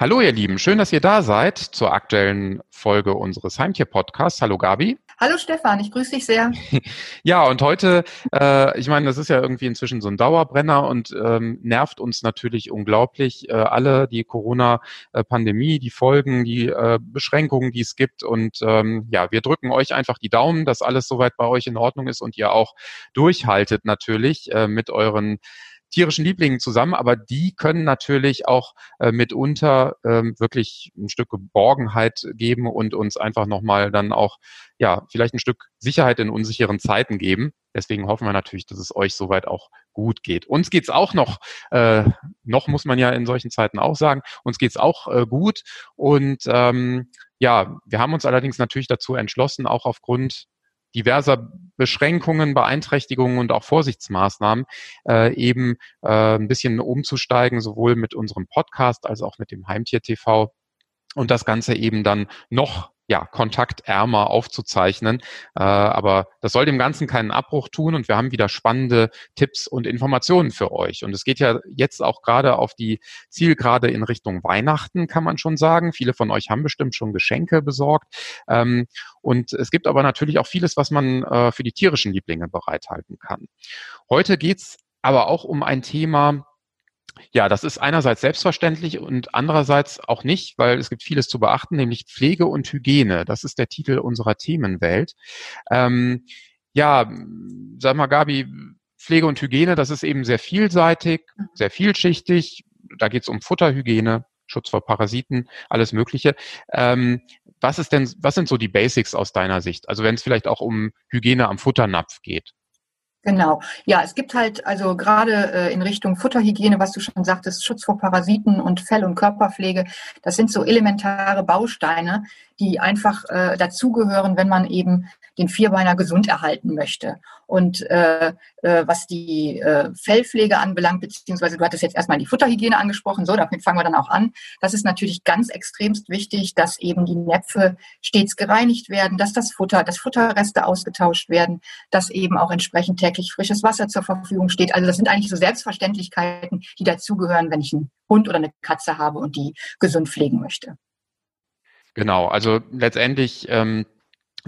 Hallo ihr Lieben, schön, dass ihr da seid zur aktuellen Folge unseres Heimtier-Podcasts. Hallo Gabi. Hallo Stefan, ich grüße dich sehr. ja, und heute, äh, ich meine, das ist ja irgendwie inzwischen so ein Dauerbrenner und ähm, nervt uns natürlich unglaublich. Äh, alle die Corona-Pandemie, die Folgen, die äh, Beschränkungen, die es gibt. Und ähm, ja, wir drücken euch einfach die Daumen, dass alles soweit bei euch in Ordnung ist und ihr auch durchhaltet natürlich äh, mit euren tierischen Lieblingen zusammen, aber die können natürlich auch äh, mitunter ähm, wirklich ein Stück Geborgenheit geben und uns einfach nochmal dann auch, ja, vielleicht ein Stück Sicherheit in unsicheren Zeiten geben. Deswegen hoffen wir natürlich, dass es euch soweit auch gut geht. Uns geht's auch noch, äh, noch muss man ja in solchen Zeiten auch sagen, uns geht's auch äh, gut. Und ähm, ja, wir haben uns allerdings natürlich dazu entschlossen, auch aufgrund diverser Beschränkungen, Beeinträchtigungen und auch Vorsichtsmaßnahmen äh, eben äh, ein bisschen umzusteigen, sowohl mit unserem Podcast als auch mit dem Heimtier TV und das Ganze eben dann noch ja, kontaktärmer aufzuzeichnen. Äh, aber das soll dem Ganzen keinen Abbruch tun und wir haben wieder spannende Tipps und Informationen für euch. Und es geht ja jetzt auch gerade auf die Zielgerade in Richtung Weihnachten, kann man schon sagen. Viele von euch haben bestimmt schon Geschenke besorgt. Ähm, und es gibt aber natürlich auch vieles, was man äh, für die tierischen Lieblinge bereithalten kann. Heute geht's aber auch um ein Thema, ja, das ist einerseits selbstverständlich und andererseits auch nicht, weil es gibt vieles zu beachten, nämlich Pflege und Hygiene. Das ist der Titel unserer Themenwelt. Ähm, ja, sag mal, Gabi, Pflege und Hygiene, das ist eben sehr vielseitig, mhm. sehr vielschichtig. Da geht es um Futterhygiene, Schutz vor Parasiten, alles Mögliche. Ähm, was ist denn, was sind so die Basics aus deiner Sicht? Also wenn es vielleicht auch um Hygiene am Futternapf geht. Genau. Ja, es gibt halt also gerade äh, in Richtung Futterhygiene, was du schon sagtest, Schutz vor Parasiten und Fell- und Körperpflege, das sind so elementare Bausteine, die einfach äh, dazugehören, wenn man eben den Vierbeiner gesund erhalten möchte. Und äh, äh, was die äh, Fellpflege anbelangt, beziehungsweise du hattest jetzt erstmal die Futterhygiene angesprochen, so, damit fangen wir dann auch an. Das ist natürlich ganz extremst wichtig, dass eben die Näpfe stets gereinigt werden, dass das Futter, dass Futterreste ausgetauscht werden, dass eben auch entsprechend täglich frisches Wasser zur Verfügung steht. Also das sind eigentlich so Selbstverständlichkeiten, die dazugehören, wenn ich einen Hund oder eine Katze habe und die gesund pflegen möchte. Genau, also letztendlich ähm,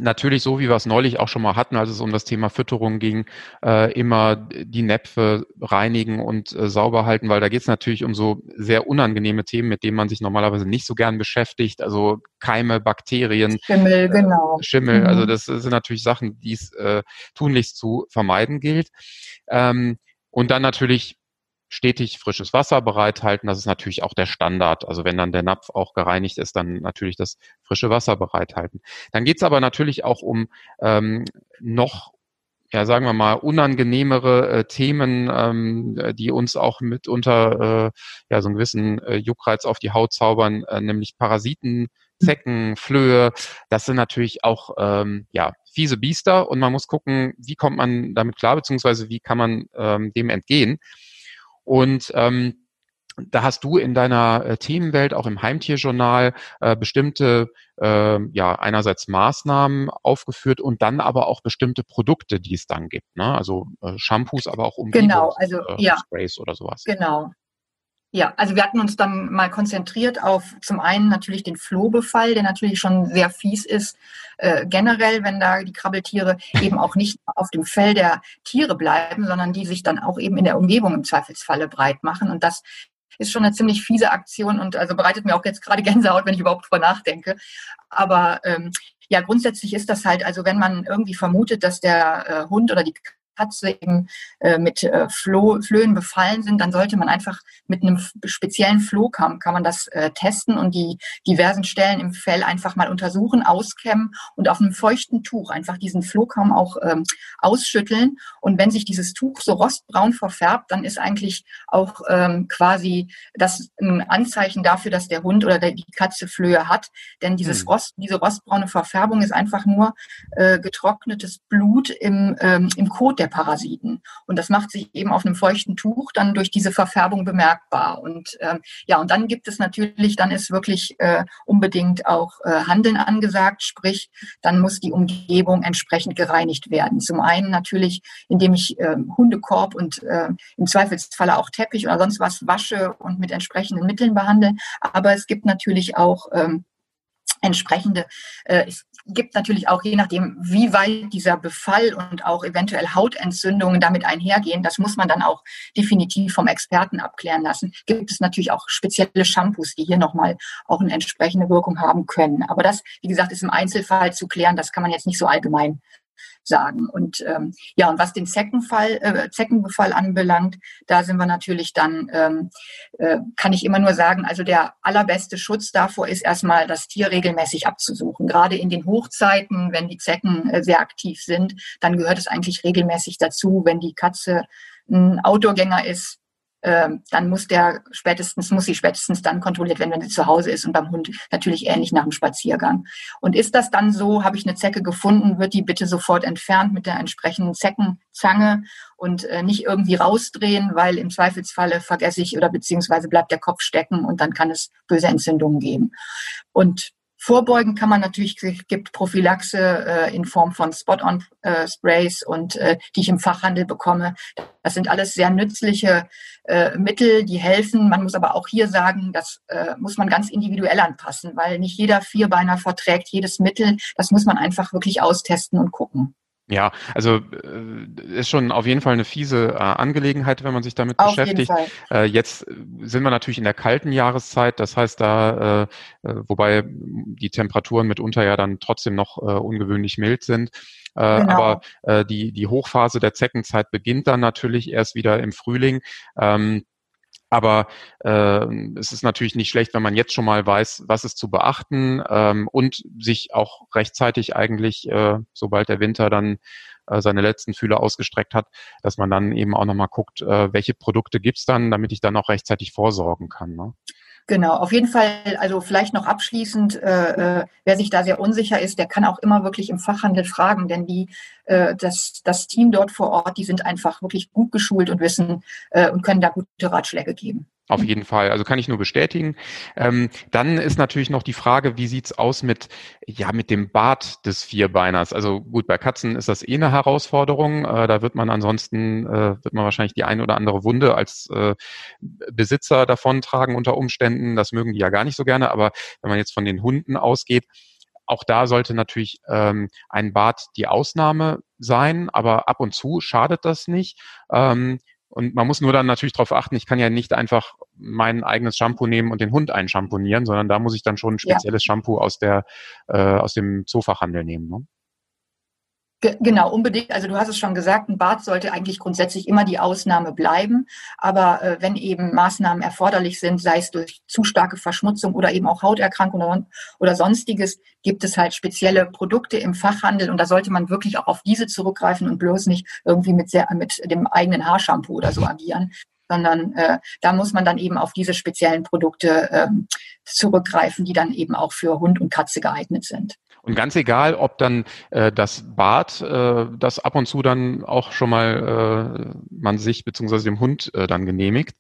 natürlich so, wie wir es neulich auch schon mal hatten, als es um das Thema Fütterung ging, äh, immer die Näpfe reinigen und äh, sauber halten, weil da geht es natürlich um so sehr unangenehme Themen, mit denen man sich normalerweise nicht so gern beschäftigt, also Keime, Bakterien. Schimmel, genau. Äh, Schimmel, mhm. also das sind natürlich Sachen, die es äh, tunlichst zu vermeiden gilt. Ähm, und dann natürlich stetig frisches Wasser bereithalten. Das ist natürlich auch der Standard. Also wenn dann der Napf auch gereinigt ist, dann natürlich das frische Wasser bereithalten. Dann geht's aber natürlich auch um ähm, noch ja, sagen wir mal, unangenehmere äh, Themen, ähm, die uns auch mitunter äh, ja, so einen gewissen äh, Juckreiz auf die Haut zaubern, äh, nämlich Parasiten, Zecken, Flöhe. Das sind natürlich auch ähm, ja, fiese Biester und man muss gucken, wie kommt man damit klar, beziehungsweise wie kann man ähm, dem entgehen. Und ähm, da hast du in deiner äh, Themenwelt, auch im Heimtierjournal, äh, bestimmte, äh, ja, einerseits Maßnahmen aufgeführt und dann aber auch bestimmte Produkte, die es dann gibt. Ne? Also äh, Shampoos, aber auch um genau, also, äh, ja. Sprays oder sowas. Genau. Ja, also wir hatten uns dann mal konzentriert auf zum einen natürlich den Flohbefall, der natürlich schon sehr fies ist, äh, generell, wenn da die Krabbeltiere eben auch nicht auf dem Fell der Tiere bleiben, sondern die sich dann auch eben in der Umgebung im Zweifelsfalle breit machen. Und das ist schon eine ziemlich fiese Aktion und also bereitet mir auch jetzt gerade Gänsehaut, wenn ich überhaupt drüber nachdenke. Aber ähm, ja, grundsätzlich ist das halt, also wenn man irgendwie vermutet, dass der äh, Hund oder die Katze eben äh, mit äh, Floh, Flöhen befallen sind, dann sollte man einfach mit einem speziellen Flohkamm kann man das äh, testen und die diversen Stellen im Fell einfach mal untersuchen, auskämmen und auf einem feuchten Tuch einfach diesen Flohkamm auch ähm, ausschütteln. Und wenn sich dieses Tuch so rostbraun verfärbt, dann ist eigentlich auch ähm, quasi das ein Anzeichen dafür, dass der Hund oder der, die Katze Flöhe hat. Denn dieses hm. Rost, diese rostbraune Verfärbung ist einfach nur äh, getrocknetes Blut im, ähm, im Kot der Parasiten. Und das macht sich eben auf einem feuchten Tuch dann durch diese Verfärbung bemerkbar. Und ähm, ja, und dann gibt es natürlich, dann ist wirklich äh, unbedingt auch äh, Handeln angesagt, sprich, dann muss die Umgebung entsprechend gereinigt werden. Zum einen natürlich, indem ich äh, Hundekorb und äh, im Zweifelsfalle auch Teppich oder sonst was wasche und mit entsprechenden Mitteln behandle. Aber es gibt natürlich auch ähm, entsprechende, äh, gibt natürlich auch, je nachdem, wie weit dieser Befall und auch eventuell Hautentzündungen damit einhergehen, das muss man dann auch definitiv vom Experten abklären lassen, gibt es natürlich auch spezielle Shampoos, die hier nochmal auch eine entsprechende Wirkung haben können. Aber das, wie gesagt, ist im Einzelfall zu klären, das kann man jetzt nicht so allgemein sagen. Und ähm, ja, und was den Zeckenfall, äh, Zeckenbefall anbelangt, da sind wir natürlich dann, ähm, äh, kann ich immer nur sagen, also der allerbeste Schutz davor ist erstmal, das Tier regelmäßig abzusuchen. Gerade in den Hochzeiten, wenn die Zecken äh, sehr aktiv sind, dann gehört es eigentlich regelmäßig dazu, wenn die Katze ein Outdoorgänger ist, dann muss der spätestens, muss sie spätestens dann kontrolliert werden, wenn sie zu Hause ist und beim Hund natürlich ähnlich nach dem Spaziergang. Und ist das dann so, habe ich eine Zecke gefunden, wird die bitte sofort entfernt mit der entsprechenden Zeckenzange und äh, nicht irgendwie rausdrehen, weil im Zweifelsfalle vergesse ich oder beziehungsweise bleibt der Kopf stecken und dann kann es böse Entzündungen geben. Und Vorbeugen kann man natürlich, gibt Prophylaxe äh, in Form von Spot-on-Sprays äh, und äh, die ich im Fachhandel bekomme. Das sind alles sehr nützliche äh, Mittel, die helfen. Man muss aber auch hier sagen, das äh, muss man ganz individuell anpassen, weil nicht jeder Vierbeiner verträgt jedes Mittel. Das muss man einfach wirklich austesten und gucken. Ja, also äh, ist schon auf jeden Fall eine fiese äh, Angelegenheit, wenn man sich damit auf beschäftigt. Äh, jetzt sind wir natürlich in der kalten Jahreszeit, das heißt da, äh, wobei die Temperaturen mitunter ja dann trotzdem noch ungewöhnlich mild sind. Genau. Aber die, die Hochphase der Zeckenzeit beginnt dann natürlich erst wieder im Frühling. Ähm, aber äh, es ist natürlich nicht schlecht, wenn man jetzt schon mal weiß, was ist zu beachten ähm, und sich auch rechtzeitig eigentlich, äh, sobald der Winter dann äh, seine letzten Fühler ausgestreckt hat, dass man dann eben auch nochmal guckt, äh, welche Produkte gibt's dann, damit ich dann auch rechtzeitig vorsorgen kann. Ne? Genau, auf jeden Fall, also vielleicht noch abschließend, äh, äh, wer sich da sehr unsicher ist, der kann auch immer wirklich im Fachhandel fragen, denn die, äh, das, das Team dort vor Ort, die sind einfach wirklich gut geschult und wissen äh, und können da gute Ratschläge geben. Auf jeden Fall. Also kann ich nur bestätigen. Ähm, dann ist natürlich noch die Frage, wie sieht's aus mit, ja, mit dem Bart des Vierbeiners? Also gut, bei Katzen ist das eh eine Herausforderung. Äh, da wird man ansonsten, äh, wird man wahrscheinlich die eine oder andere Wunde als äh, Besitzer davontragen unter Umständen. Das mögen die ja gar nicht so gerne. Aber wenn man jetzt von den Hunden ausgeht, auch da sollte natürlich ähm, ein Bart die Ausnahme sein, aber ab und zu schadet das nicht. Ähm, und man muss nur dann natürlich darauf achten, ich kann ja nicht einfach mein eigenes Shampoo nehmen und den Hund einschamponieren, sondern da muss ich dann schon ein spezielles ja. Shampoo aus der äh, aus dem Zoofachhandel nehmen. Ne? Genau, unbedingt. Also du hast es schon gesagt, ein Bad sollte eigentlich grundsätzlich immer die Ausnahme bleiben. Aber äh, wenn eben Maßnahmen erforderlich sind, sei es durch zu starke Verschmutzung oder eben auch Hauterkrankung oder, oder sonstiges, gibt es halt spezielle Produkte im Fachhandel und da sollte man wirklich auch auf diese zurückgreifen und bloß nicht irgendwie mit, sehr, mit dem eigenen Haarshampoo oder so agieren sondern äh, da muss man dann eben auf diese speziellen Produkte ähm, zurückgreifen, die dann eben auch für Hund und Katze geeignet sind. Und ganz egal, ob dann äh, das Bad, äh, das ab und zu dann auch schon mal äh, man sich beziehungsweise dem Hund äh, dann genehmigt,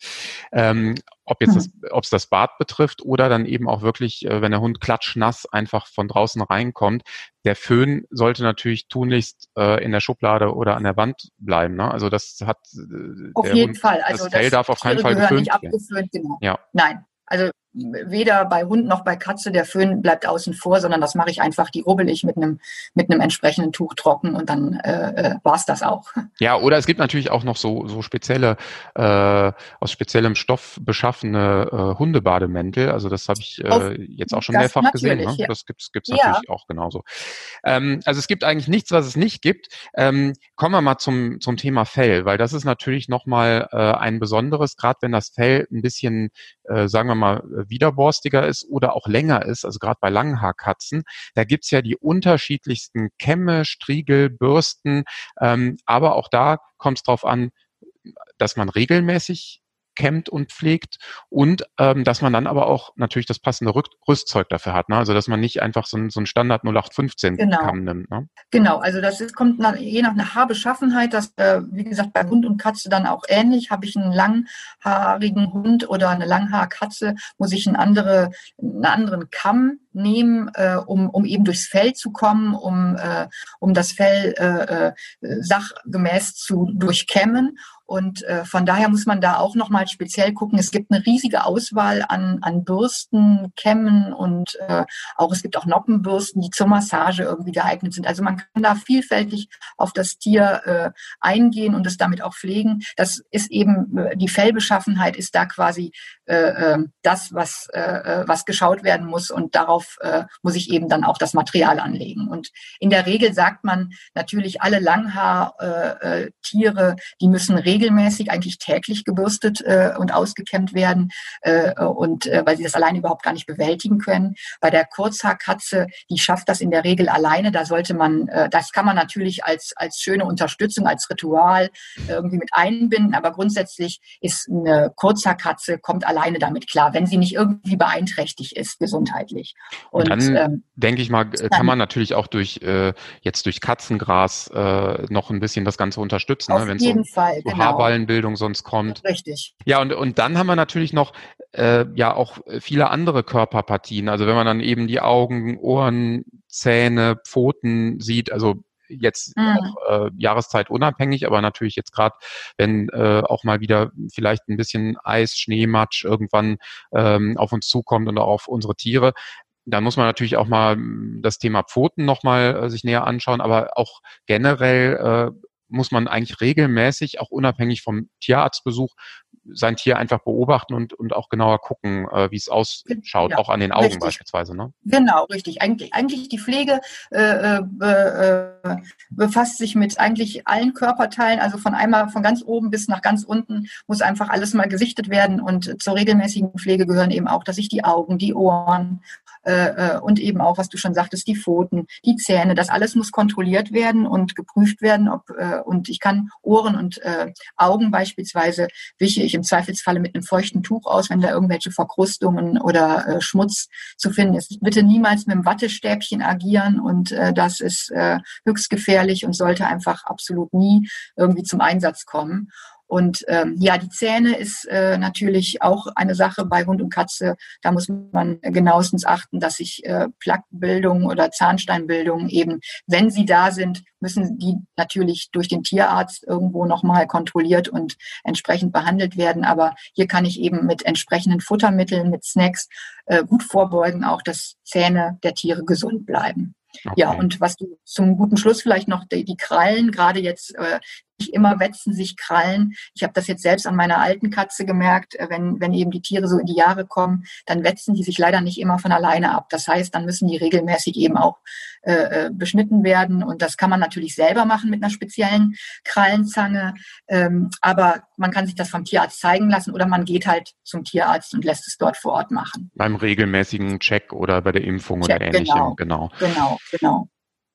ähm, ob jetzt das, ob es das Bad betrifft oder dann eben auch wirklich, äh, wenn der Hund klatschnass einfach von draußen reinkommt, der Föhn sollte natürlich tunlichst äh, in der Schublade oder an der Wand bleiben. Ne? Also das hat äh, auf jeden Hund, Fall. Also das Fell darf auf keinen Fall geföhnt werden. Genau. Ja. Nein, also weder bei Hund noch bei Katze der Föhn bleibt außen vor, sondern das mache ich einfach, die rubbel ich mit einem mit einem entsprechenden Tuch trocken und dann äh, äh war es das auch. Ja, oder es gibt natürlich auch noch so so spezielle äh, aus speziellem Stoff beschaffene äh, Hundebademäntel. Also das habe ich äh, jetzt auch schon mehrfach gesehen. Ne? Ja. Das gibt's gibt's natürlich ja. auch genauso. Ähm, also es gibt eigentlich nichts, was es nicht gibt. Ähm, kommen wir mal zum zum Thema Fell, weil das ist natürlich noch mal äh, ein besonderes, gerade wenn das Fell ein bisschen, äh, sagen wir mal widerborstiger ist oder auch länger ist, also gerade bei Langhaarkatzen, da gibt's ja die unterschiedlichsten Kämme, Striegel, Bürsten, ähm, aber auch da kommt es darauf an, dass man regelmäßig kämmt und pflegt und ähm, dass man dann aber auch natürlich das passende Rüstzeug dafür hat. Ne? Also dass man nicht einfach so ein, so ein Standard 0815 genau. Kamm nimmt. Ne? Genau, also das ist, kommt nach, je nach einer Haarbeschaffenheit, das äh, wie gesagt bei Hund und Katze dann auch ähnlich. Habe ich einen langhaarigen Hund oder eine Langhaarkatze, muss ich einen, andere, einen anderen Kamm nehmen, äh, um, um eben durchs Fell zu kommen, um, äh, um das Fell äh, äh, sachgemäß zu durchkämmen. Und äh, von daher muss man da auch nochmal speziell gucken. Es gibt eine riesige Auswahl an, an Bürsten, Kämmen und äh, auch es gibt auch Noppenbürsten, die zur Massage irgendwie geeignet sind. Also man kann da vielfältig auf das Tier äh, eingehen und es damit auch pflegen. Das ist eben, äh, die Fellbeschaffenheit ist da quasi äh, äh, das, was, äh, äh, was geschaut werden muss und darauf äh, muss ich eben dann auch das Material anlegen. Und in der Regel sagt man natürlich, alle Langhaartiere, äh, die müssen regelmäßig regelmäßig, eigentlich täglich gebürstet äh, und ausgekämmt werden äh, und äh, weil sie das alleine überhaupt gar nicht bewältigen können. Bei der Kurzhaarkatze, die schafft das in der Regel alleine. Da sollte man, äh, das kann man natürlich als als schöne Unterstützung, als Ritual irgendwie mit einbinden, aber grundsätzlich ist eine Kurzhaarkatze kommt alleine damit klar, wenn sie nicht irgendwie beeinträchtigt ist gesundheitlich. Und, und dann ähm, denke ich mal, kann man natürlich auch durch äh, jetzt durch Katzengras äh, noch ein bisschen das Ganze unterstützen, ne? auf ne? jeden so, Fall, genau. Haarballenbildung sonst kommt. Richtig. Ja, und, und dann haben wir natürlich noch äh, ja auch viele andere Körperpartien. Also wenn man dann eben die Augen, Ohren, Zähne, Pfoten sieht, also jetzt mhm. auch äh, Jahreszeit unabhängig, aber natürlich jetzt gerade, wenn äh, auch mal wieder vielleicht ein bisschen Eis, Schneematsch irgendwann ähm, auf uns zukommt und auch auf unsere Tiere, dann muss man natürlich auch mal das Thema Pfoten nochmal äh, sich näher anschauen, aber auch generell äh, muss man eigentlich regelmäßig, auch unabhängig vom Tierarztbesuch, sein Tier einfach beobachten und, und auch genauer gucken, äh, wie es ausschaut, ja, auch an den Augen richtig. beispielsweise. Ne? Genau, richtig. Eigentlich, eigentlich die Pflege äh, äh, äh, befasst sich mit eigentlich allen Körperteilen, also von einmal von ganz oben bis nach ganz unten muss einfach alles mal gesichtet werden und zur regelmäßigen Pflege gehören eben auch, dass ich die Augen, die Ohren äh, äh, und eben auch, was du schon sagtest, die Pfoten, die Zähne, das alles muss kontrolliert werden und geprüft werden. Ob, äh, und ich kann Ohren und äh, Augen beispielsweise wische ich im Zweifelsfalle mit einem feuchten Tuch aus, wenn da irgendwelche Verkrustungen oder äh, Schmutz zu finden ist. Bitte niemals mit einem Wattestäbchen agieren und äh, das ist äh, höchst gefährlich und sollte einfach absolut nie irgendwie zum Einsatz kommen. Und ähm, ja, die Zähne ist äh, natürlich auch eine Sache bei Hund und Katze. Da muss man genauestens achten, dass sich äh, Plaquebildung oder Zahnsteinbildung eben, wenn sie da sind, müssen die natürlich durch den Tierarzt irgendwo nochmal kontrolliert und entsprechend behandelt werden. Aber hier kann ich eben mit entsprechenden Futtermitteln, mit Snacks äh, gut vorbeugen, auch dass Zähne der Tiere gesund bleiben. Okay. Ja, und was du zum guten Schluss vielleicht noch die, die Krallen, gerade jetzt äh, immer wetzen sich Krallen. Ich habe das jetzt selbst an meiner alten Katze gemerkt, äh, wenn, wenn eben die Tiere so in die Jahre kommen, dann wetzen die sich leider nicht immer von alleine ab. Das heißt, dann müssen die regelmäßig eben auch äh, äh, beschnitten werden. Und das kann man natürlich selber machen mit einer speziellen Krallenzange. Ähm, aber man kann sich das vom Tierarzt zeigen lassen oder man geht halt zum Tierarzt und lässt es dort vor Ort machen. Beim regelmäßigen Check oder bei der Impfung Check, oder ähnlichem. Genau, genau. Genau, genau.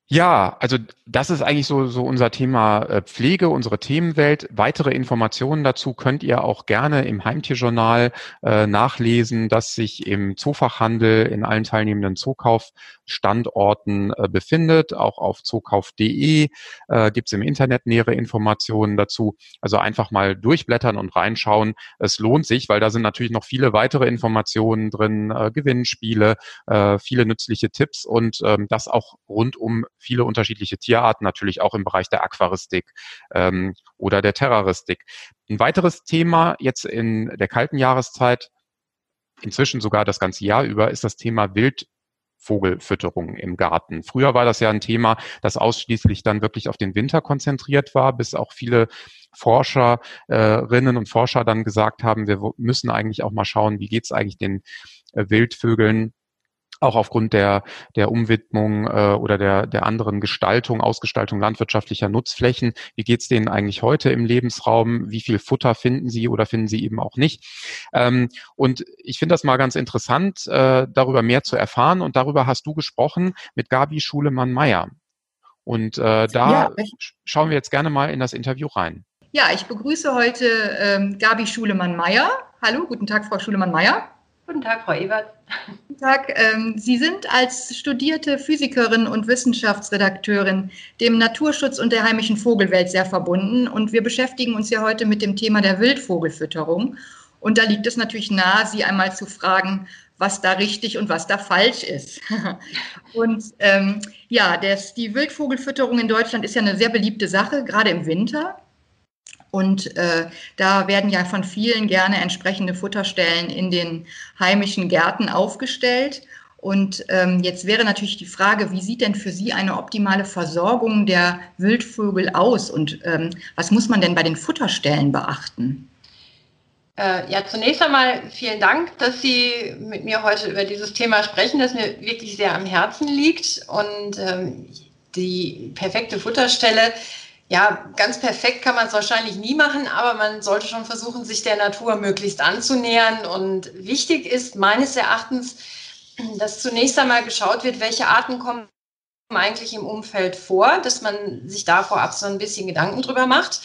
Ja, also das ist eigentlich so, so unser Thema äh, Pflege, unsere Themenwelt. Weitere Informationen dazu könnt ihr auch gerne im Heimtierjournal äh, nachlesen, das sich im Zoofachhandel in allen teilnehmenden Zookaufstandorten äh, befindet. Auch auf zookauf.de äh, gibt es im Internet nähere Informationen dazu. Also einfach mal durchblättern und reinschauen. Es lohnt sich, weil da sind natürlich noch viele weitere Informationen drin, äh, Gewinnspiele, äh, viele nützliche Tipps und ähm, das auch rund um viele unterschiedliche Tierarten, natürlich auch im Bereich der Aquaristik ähm, oder der Terroristik. Ein weiteres Thema jetzt in der kalten Jahreszeit, inzwischen sogar das ganze Jahr über, ist das Thema Wildvogelfütterung im Garten. Früher war das ja ein Thema, das ausschließlich dann wirklich auf den Winter konzentriert war, bis auch viele Forscherinnen und Forscher dann gesagt haben, wir müssen eigentlich auch mal schauen, wie geht es eigentlich den äh, Wildvögeln auch aufgrund der, der Umwidmung äh, oder der, der anderen Gestaltung, Ausgestaltung landwirtschaftlicher Nutzflächen. Wie geht's denen eigentlich heute im Lebensraum? Wie viel Futter finden sie oder finden sie eben auch nicht? Ähm, und ich finde das mal ganz interessant, äh, darüber mehr zu erfahren. Und darüber hast du gesprochen mit Gabi Schulemann-Meyer. Und äh, da ja, schauen wir jetzt gerne mal in das Interview rein. Ja, ich begrüße heute ähm, Gabi Schulemann-Meyer. Hallo, guten Tag, Frau Schulemann-Meyer. Guten Tag, Frau Ebert. Guten Tag. Ähm, Sie sind als studierte Physikerin und Wissenschaftsredakteurin dem Naturschutz und der heimischen Vogelwelt sehr verbunden. Und wir beschäftigen uns ja heute mit dem Thema der Wildvogelfütterung. Und da liegt es natürlich nahe, Sie einmal zu fragen, was da richtig und was da falsch ist. und ähm, ja, das, die Wildvogelfütterung in Deutschland ist ja eine sehr beliebte Sache, gerade im Winter. Und äh, da werden ja von vielen gerne entsprechende Futterstellen in den heimischen Gärten aufgestellt. Und ähm, jetzt wäre natürlich die Frage, wie sieht denn für Sie eine optimale Versorgung der Wildvögel aus und ähm, was muss man denn bei den Futterstellen beachten? Äh, ja, zunächst einmal vielen Dank, dass Sie mit mir heute über dieses Thema sprechen, das mir wirklich sehr am Herzen liegt. Und ähm, die perfekte Futterstelle, ja, ganz perfekt kann man es wahrscheinlich nie machen, aber man sollte schon versuchen, sich der Natur möglichst anzunähern. Und wichtig ist meines Erachtens, dass zunächst einmal geschaut wird, welche Arten kommen eigentlich im Umfeld vor, dass man sich da vorab so ein bisschen Gedanken drüber macht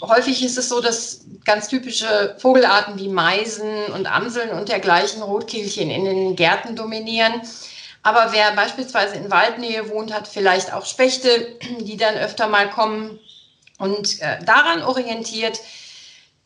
häufig ist es so, dass ganz typische Vogelarten wie Meisen und Amseln und dergleichen Rotkehlchen in den Gärten dominieren. Aber wer beispielsweise in Waldnähe wohnt, hat vielleicht auch Spechte, die dann öfter mal kommen. Und äh, daran orientiert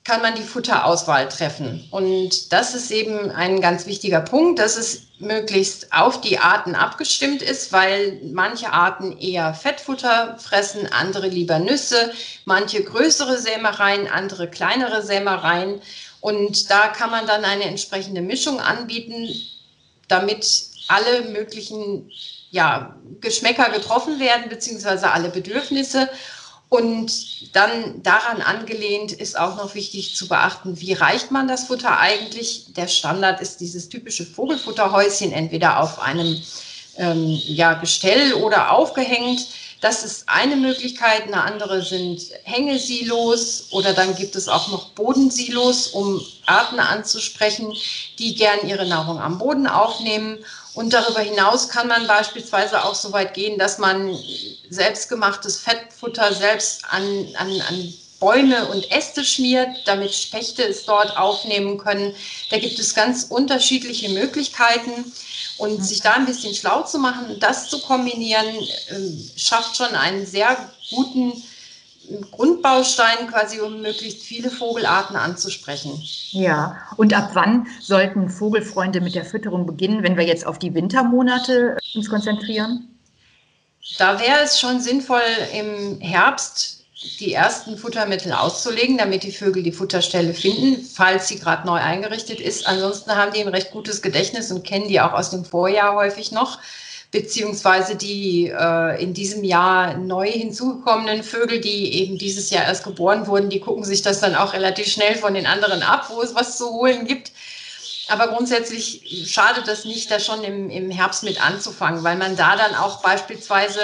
kann man die Futterauswahl treffen. Und das ist eben ein ganz wichtiger Punkt, dass es möglichst auf die Arten abgestimmt ist, weil manche Arten eher Fettfutter fressen, andere lieber Nüsse, manche größere Sämereien, andere kleinere Sämereien. Und da kann man dann eine entsprechende Mischung anbieten, damit alle möglichen ja, Geschmäcker getroffen werden, beziehungsweise alle Bedürfnisse. Und dann daran angelehnt ist auch noch wichtig zu beachten, wie reicht man das Futter eigentlich? Der Standard ist dieses typische Vogelfutterhäuschen, entweder auf einem ähm, ja, Gestell oder aufgehängt. Das ist eine Möglichkeit. Eine andere sind Hängesilos oder dann gibt es auch noch Bodensilos, um Arten anzusprechen, die gern ihre Nahrung am Boden aufnehmen. Und darüber hinaus kann man beispielsweise auch so weit gehen, dass man selbstgemachtes Fettfutter selbst an, an, an Bäume und Äste schmiert, damit Spechte es dort aufnehmen können. Da gibt es ganz unterschiedliche Möglichkeiten. Und sich da ein bisschen schlau zu machen, das zu kombinieren, ähm, schafft schon einen sehr guten Grundbaustein quasi, um möglichst viele Vogelarten anzusprechen. Ja, und ab wann sollten Vogelfreunde mit der Fütterung beginnen, wenn wir jetzt auf die Wintermonate äh, uns konzentrieren? Da wäre es schon sinnvoll, im Herbst die ersten Futtermittel auszulegen, damit die Vögel die Futterstelle finden, falls sie gerade neu eingerichtet ist. Ansonsten haben die ein recht gutes Gedächtnis und kennen die auch aus dem Vorjahr häufig noch beziehungsweise die äh, in diesem Jahr neu hinzugekommenen Vögel, die eben dieses Jahr erst geboren wurden, die gucken sich das dann auch relativ schnell von den anderen ab, wo es was zu holen gibt. Aber grundsätzlich schadet das nicht, da schon im, im Herbst mit anzufangen, weil man da dann auch beispielsweise,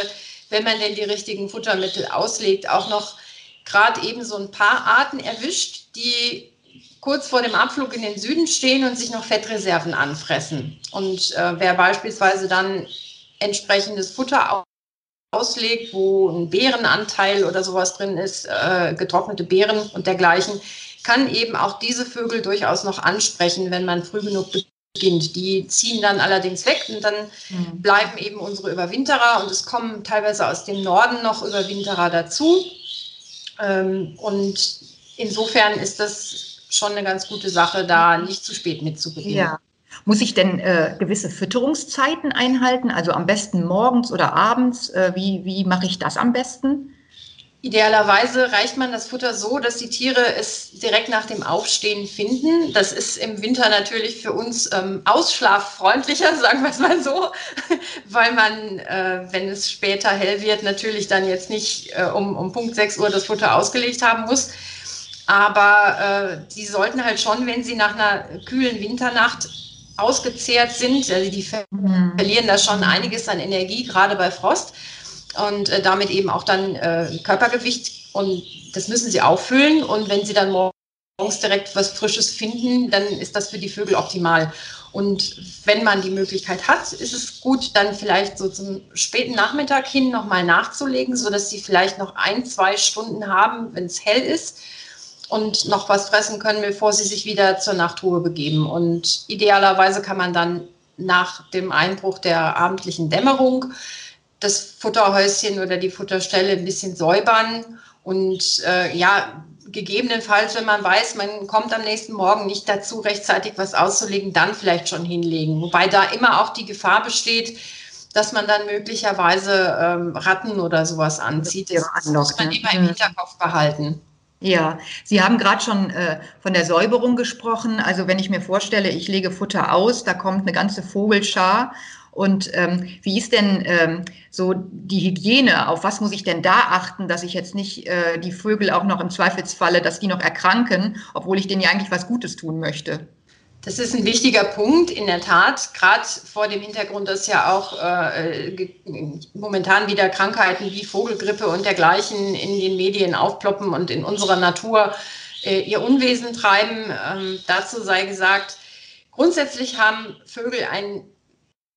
wenn man denn die richtigen Futtermittel auslegt, auch noch gerade eben so ein paar Arten erwischt, die kurz vor dem Abflug in den Süden stehen und sich noch Fettreserven anfressen. Und äh, wer beispielsweise dann entsprechendes Futter auslegt, wo ein Beerenanteil oder sowas drin ist, äh, getrocknete Beeren und dergleichen, kann eben auch diese Vögel durchaus noch ansprechen, wenn man früh genug beginnt. Die ziehen dann allerdings weg und dann mhm. bleiben eben unsere Überwinterer und es kommen teilweise aus dem Norden noch Überwinterer dazu. Ähm, und insofern ist das schon eine ganz gute Sache, da nicht zu spät mitzubeginnen. Ja. Muss ich denn äh, gewisse Fütterungszeiten einhalten? Also am besten morgens oder abends? Äh, wie wie mache ich das am besten? Idealerweise reicht man das Futter so, dass die Tiere es direkt nach dem Aufstehen finden. Das ist im Winter natürlich für uns ähm, ausschlaffreundlicher, sagen wir es mal so, weil man, äh, wenn es später hell wird, natürlich dann jetzt nicht äh, um, um Punkt 6 Uhr das Futter ausgelegt haben muss. Aber äh, die sollten halt schon, wenn sie nach einer kühlen Winternacht ausgezehrt sind. Also die mhm. verlieren da schon einiges an Energie, gerade bei Frost. Und äh, damit eben auch dann äh, Körpergewicht. Und das müssen sie auffüllen. Und wenn sie dann morgens direkt was Frisches finden, dann ist das für die Vögel optimal. Und wenn man die Möglichkeit hat, ist es gut, dann vielleicht so zum späten Nachmittag hin nochmal nachzulegen, sodass sie vielleicht noch ein, zwei Stunden haben, wenn es hell ist und noch was fressen können, bevor sie sich wieder zur Nachtruhe begeben. Und idealerweise kann man dann nach dem Einbruch der abendlichen Dämmerung das Futterhäuschen oder die Futterstelle ein bisschen säubern und äh, ja, gegebenenfalls, wenn man weiß, man kommt am nächsten Morgen nicht dazu, rechtzeitig was auszulegen, dann vielleicht schon hinlegen. Wobei da immer auch die Gefahr besteht, dass man dann möglicherweise ähm, Ratten oder sowas anzieht. Das, das muss man immer im. Hinterkopf behalten. Ja, Sie haben gerade schon äh, von der Säuberung gesprochen. Also wenn ich mir vorstelle, ich lege Futter aus, da kommt eine ganze Vogelschar. Und ähm, wie ist denn ähm, so die Hygiene? Auf was muss ich denn da achten, dass ich jetzt nicht äh, die Vögel auch noch im Zweifelsfalle, dass die noch erkranken, obwohl ich denen ja eigentlich was Gutes tun möchte? Das ist ein wichtiger Punkt, in der Tat, gerade vor dem Hintergrund, dass ja auch äh, momentan wieder Krankheiten wie Vogelgrippe und dergleichen in den Medien aufploppen und in unserer Natur äh, ihr Unwesen treiben. Ähm, dazu sei gesagt, grundsätzlich haben Vögel ein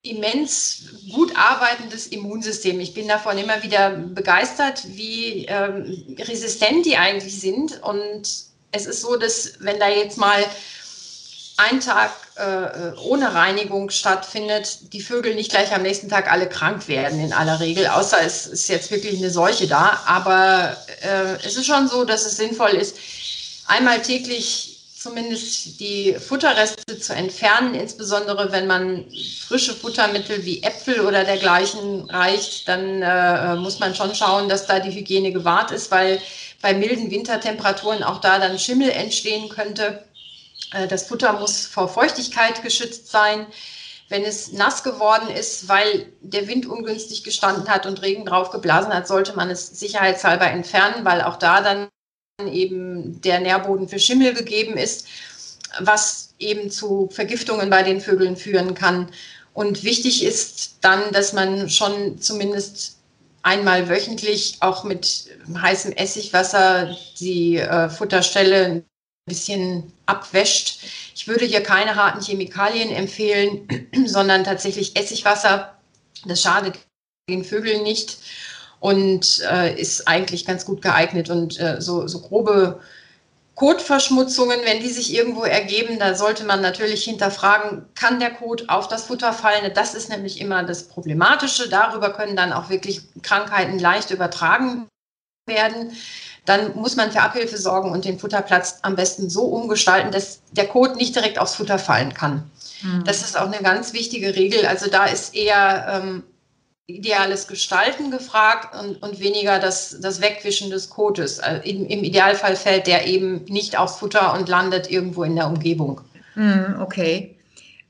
immens gut arbeitendes Immunsystem. Ich bin davon immer wieder begeistert, wie ähm, resistent die eigentlich sind. Und es ist so, dass wenn da jetzt mal ein Tag äh, ohne Reinigung stattfindet, die Vögel nicht gleich am nächsten Tag alle krank werden in aller Regel, außer es ist jetzt wirklich eine Seuche da. Aber äh, es ist schon so, dass es sinnvoll ist, einmal täglich zumindest die Futterreste zu entfernen, insbesondere wenn man frische Futtermittel wie Äpfel oder dergleichen reicht, dann äh, muss man schon schauen, dass da die Hygiene gewahrt ist, weil bei milden Wintertemperaturen auch da dann Schimmel entstehen könnte. Äh, das Futter muss vor Feuchtigkeit geschützt sein. Wenn es nass geworden ist, weil der Wind ungünstig gestanden hat und Regen drauf geblasen hat, sollte man es sicherheitshalber entfernen, weil auch da dann eben der Nährboden für Schimmel gegeben ist, was eben zu Vergiftungen bei den Vögeln führen kann. Und wichtig ist dann, dass man schon zumindest einmal wöchentlich auch mit heißem Essigwasser die äh, Futterstelle bisschen abwäscht. Ich würde hier keine harten Chemikalien empfehlen, sondern tatsächlich Essigwasser. Das schadet den Vögeln nicht und äh, ist eigentlich ganz gut geeignet. Und äh, so, so grobe Kotverschmutzungen, wenn die sich irgendwo ergeben, da sollte man natürlich hinterfragen, kann der Kot auf das Futter fallen? Das ist nämlich immer das Problematische. Darüber können dann auch wirklich Krankheiten leicht übertragen werden dann muss man für Abhilfe sorgen und den Futterplatz am besten so umgestalten, dass der Kot nicht direkt aufs Futter fallen kann. Mhm. Das ist auch eine ganz wichtige Regel. Also da ist eher ähm, ideales Gestalten gefragt und, und weniger das, das Wegwischen des Kotes. Also im, Im Idealfall fällt der eben nicht aufs Futter und landet irgendwo in der Umgebung. Mhm, okay.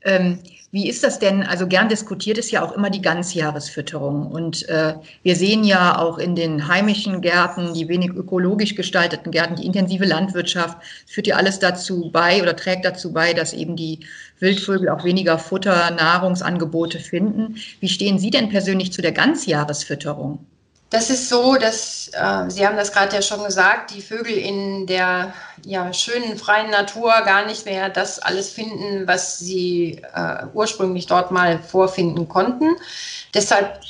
Ähm, wie ist das denn? Also gern diskutiert ist ja auch immer die Ganzjahresfütterung. Und äh, wir sehen ja auch in den heimischen Gärten, die wenig ökologisch gestalteten Gärten, die intensive Landwirtschaft, führt ja alles dazu bei oder trägt dazu bei, dass eben die Wildvögel auch weniger Futter, Nahrungsangebote finden. Wie stehen Sie denn persönlich zu der Ganzjahresfütterung? Das ist so, dass, äh, Sie haben das gerade ja schon gesagt, die Vögel in der ja, schönen freien Natur gar nicht mehr das alles finden, was sie äh, ursprünglich dort mal vorfinden konnten. Deshalb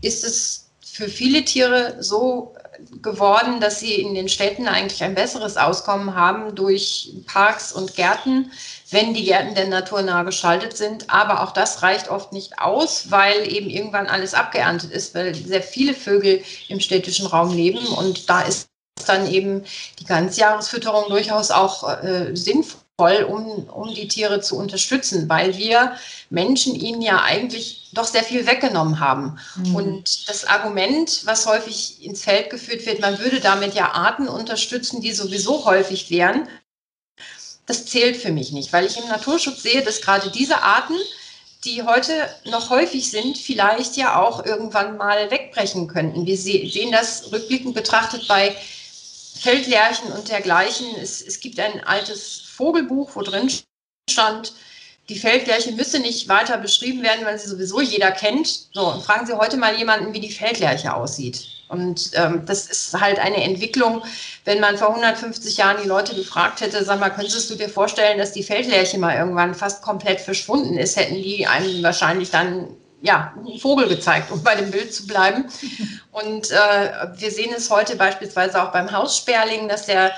ist es für viele Tiere so geworden, dass sie in den Städten eigentlich ein besseres Auskommen haben durch Parks und Gärten, wenn die Gärten denn naturnah geschaltet sind. Aber auch das reicht oft nicht aus, weil eben irgendwann alles abgeerntet ist, weil sehr viele Vögel im städtischen Raum leben. Und da ist dann eben die Ganzjahresfütterung durchaus auch äh, sinnvoll um, um die Tiere zu unterstützen, weil wir Menschen ihnen ja eigentlich doch sehr viel weggenommen haben. Mhm. Und das Argument, was häufig ins Feld geführt wird, man würde damit ja Arten unterstützen, die sowieso häufig wären, das zählt für mich nicht, weil ich im Naturschutz sehe, dass gerade diese Arten, die heute noch häufig sind, vielleicht ja auch irgendwann mal wegbrechen könnten. Wir sehen das rückblickend betrachtet bei Feldlärchen und dergleichen. Es, es gibt ein altes Vogelbuch, wo drin stand, die Feldlerche müsse nicht weiter beschrieben werden, weil sie sowieso jeder kennt. So, und fragen Sie heute mal jemanden, wie die Feldlerche aussieht. Und ähm, das ist halt eine Entwicklung, wenn man vor 150 Jahren die Leute gefragt hätte, sag mal, könntest du dir vorstellen, dass die Feldlerche mal irgendwann fast komplett verschwunden ist, hätten die einem wahrscheinlich dann ja, einen Vogel gezeigt, um bei dem Bild zu bleiben. Und äh, wir sehen es heute beispielsweise auch beim Haussperling, dass der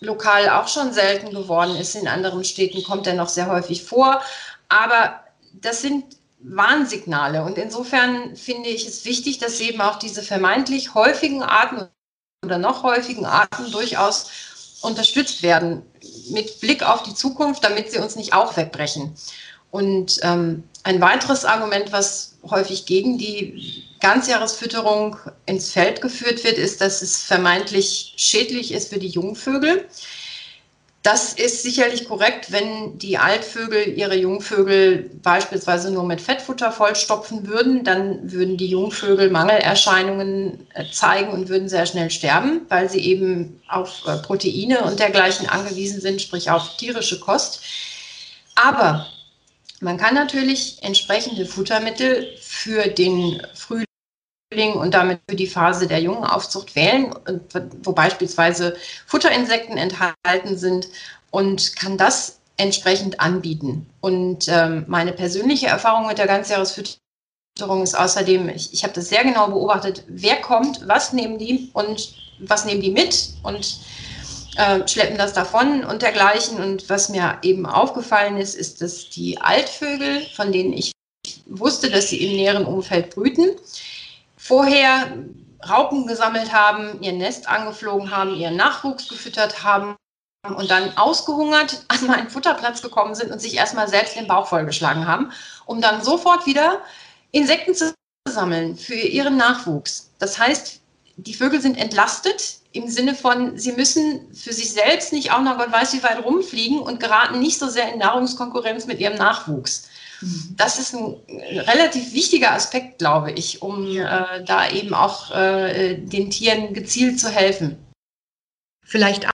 lokal auch schon selten geworden ist. In anderen Städten kommt er noch sehr häufig vor. Aber das sind Warnsignale. Und insofern finde ich es wichtig, dass eben auch diese vermeintlich häufigen Arten oder noch häufigen Arten durchaus unterstützt werden mit Blick auf die Zukunft, damit sie uns nicht auch wegbrechen. Und ähm, ein weiteres Argument, was häufig gegen die Ganzjahresfütterung ins Feld geführt wird, ist, dass es vermeintlich schädlich ist für die Jungvögel. Das ist sicherlich korrekt, wenn die Altvögel ihre Jungvögel beispielsweise nur mit Fettfutter vollstopfen würden, dann würden die Jungvögel Mangelerscheinungen äh, zeigen und würden sehr schnell sterben, weil sie eben auf äh, Proteine und dergleichen angewiesen sind, sprich auf tierische Kost. Aber man kann natürlich entsprechende Futtermittel für den Frühling und damit für die Phase der Jungenaufzucht wählen, wo beispielsweise Futterinsekten enthalten sind und kann das entsprechend anbieten. Und ähm, meine persönliche Erfahrung mit der Ganzjahresfütterung ist außerdem, ich, ich habe das sehr genau beobachtet, wer kommt, was nehmen die und was nehmen die mit und äh, schleppen das davon und dergleichen. Und was mir eben aufgefallen ist, ist, dass die Altvögel, von denen ich wusste, dass sie im näheren Umfeld brüten, vorher Raupen gesammelt haben, ihr Nest angeflogen haben, ihren Nachwuchs gefüttert haben und dann ausgehungert an meinen Futterplatz gekommen sind und sich erstmal selbst den Bauch vollgeschlagen haben, um dann sofort wieder Insekten zu sammeln für ihren Nachwuchs. Das heißt, die Vögel sind entlastet im Sinne von, sie müssen für sich selbst nicht auch noch Gott weiß wie weit rumfliegen und geraten nicht so sehr in Nahrungskonkurrenz mit ihrem Nachwuchs. Mhm. Das ist ein relativ wichtiger Aspekt, glaube ich, um äh, da eben auch äh, den Tieren gezielt zu helfen. Vielleicht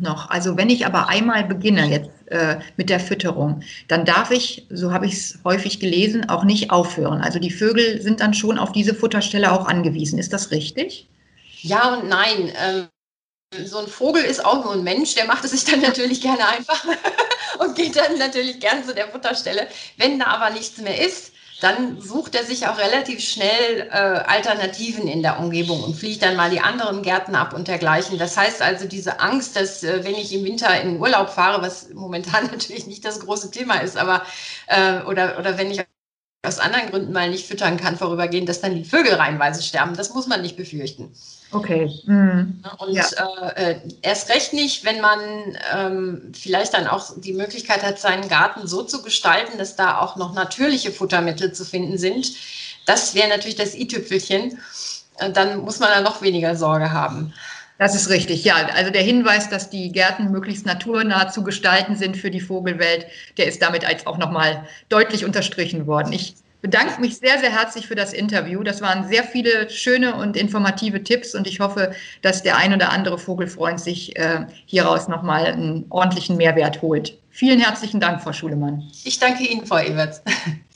noch. Also wenn ich aber einmal beginne jetzt äh, mit der Fütterung, dann darf ich, so habe ich es häufig gelesen, auch nicht aufhören. Also die Vögel sind dann schon auf diese Futterstelle auch angewiesen. Ist das richtig? Ja und nein. Ähm, so ein Vogel ist auch nur ein Mensch, der macht es sich dann natürlich gerne einfach und geht dann natürlich gerne zu der Futterstelle. Wenn da aber nichts mehr ist, dann sucht er sich auch relativ schnell äh, Alternativen in der Umgebung und fliegt dann mal die anderen Gärten ab und dergleichen. Das heißt also, diese Angst, dass äh, wenn ich im Winter in Urlaub fahre, was momentan natürlich nicht das große Thema ist, aber äh, oder, oder wenn ich aus anderen Gründen mal nicht füttern kann vorübergehend, dass dann die Vögel reihenweise sterben. Das muss man nicht befürchten. Okay. Mhm. Und ja. äh, erst recht nicht, wenn man ähm, vielleicht dann auch die Möglichkeit hat, seinen Garten so zu gestalten, dass da auch noch natürliche Futtermittel zu finden sind. Das wäre natürlich das i-Tüpfelchen. Äh, dann muss man da noch weniger Sorge haben. Das ist richtig, ja. Also der Hinweis, dass die Gärten möglichst naturnah zu gestalten sind für die Vogelwelt, der ist damit auch nochmal deutlich unterstrichen worden. Ich bedanke mich sehr, sehr herzlich für das Interview. Das waren sehr viele schöne und informative Tipps und ich hoffe, dass der ein oder andere Vogelfreund sich äh, hieraus nochmal einen ordentlichen Mehrwert holt. Vielen herzlichen Dank, Frau Schulemann. Ich danke Ihnen, Frau Ewerts.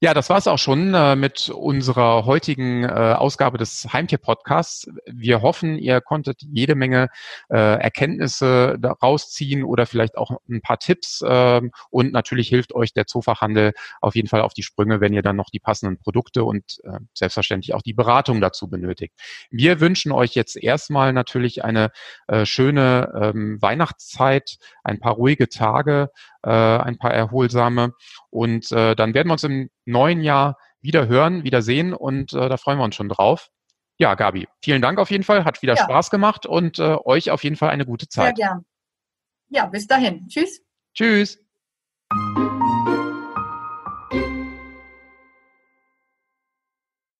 Ja, das war's auch schon äh, mit unserer heutigen äh, Ausgabe des Heimtier-Podcasts. Wir hoffen, ihr konntet jede Menge äh, Erkenntnisse daraus ziehen oder vielleicht auch ein paar Tipps. Äh, und natürlich hilft euch der Zoofachhandel auf jeden Fall auf die Sprünge, wenn ihr dann noch die passenden Produkte und äh, selbstverständlich auch die Beratung dazu benötigt. Wir wünschen euch jetzt erstmal natürlich eine äh, schöne ähm, Weihnachtszeit, ein paar ruhige Tage, äh, ein paar erholsame. Und dann werden wir uns im neuen Jahr wieder hören, wieder sehen und äh, da freuen wir uns schon drauf. Ja, Gabi, vielen Dank auf jeden Fall, hat wieder ja. Spaß gemacht und äh, euch auf jeden Fall eine gute Zeit. Sehr gern. Ja, bis dahin. Tschüss. Tschüss.